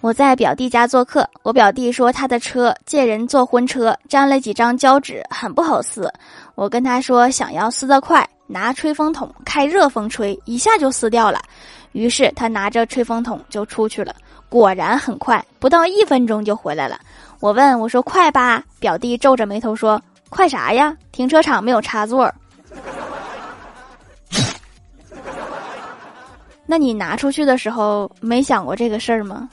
我在表弟家做客，我表弟说他的车借人坐婚车，粘了几张胶纸，很不好撕。我跟他说想要撕得快，拿吹风筒开热风吹，一下就撕掉了。于是他拿着吹风筒就出去了，果然很快，不到一分钟就回来了。我问我说快吧，表弟皱着眉头说快啥呀？停车场没有插座。那你拿出去的时候没想过这个事儿吗？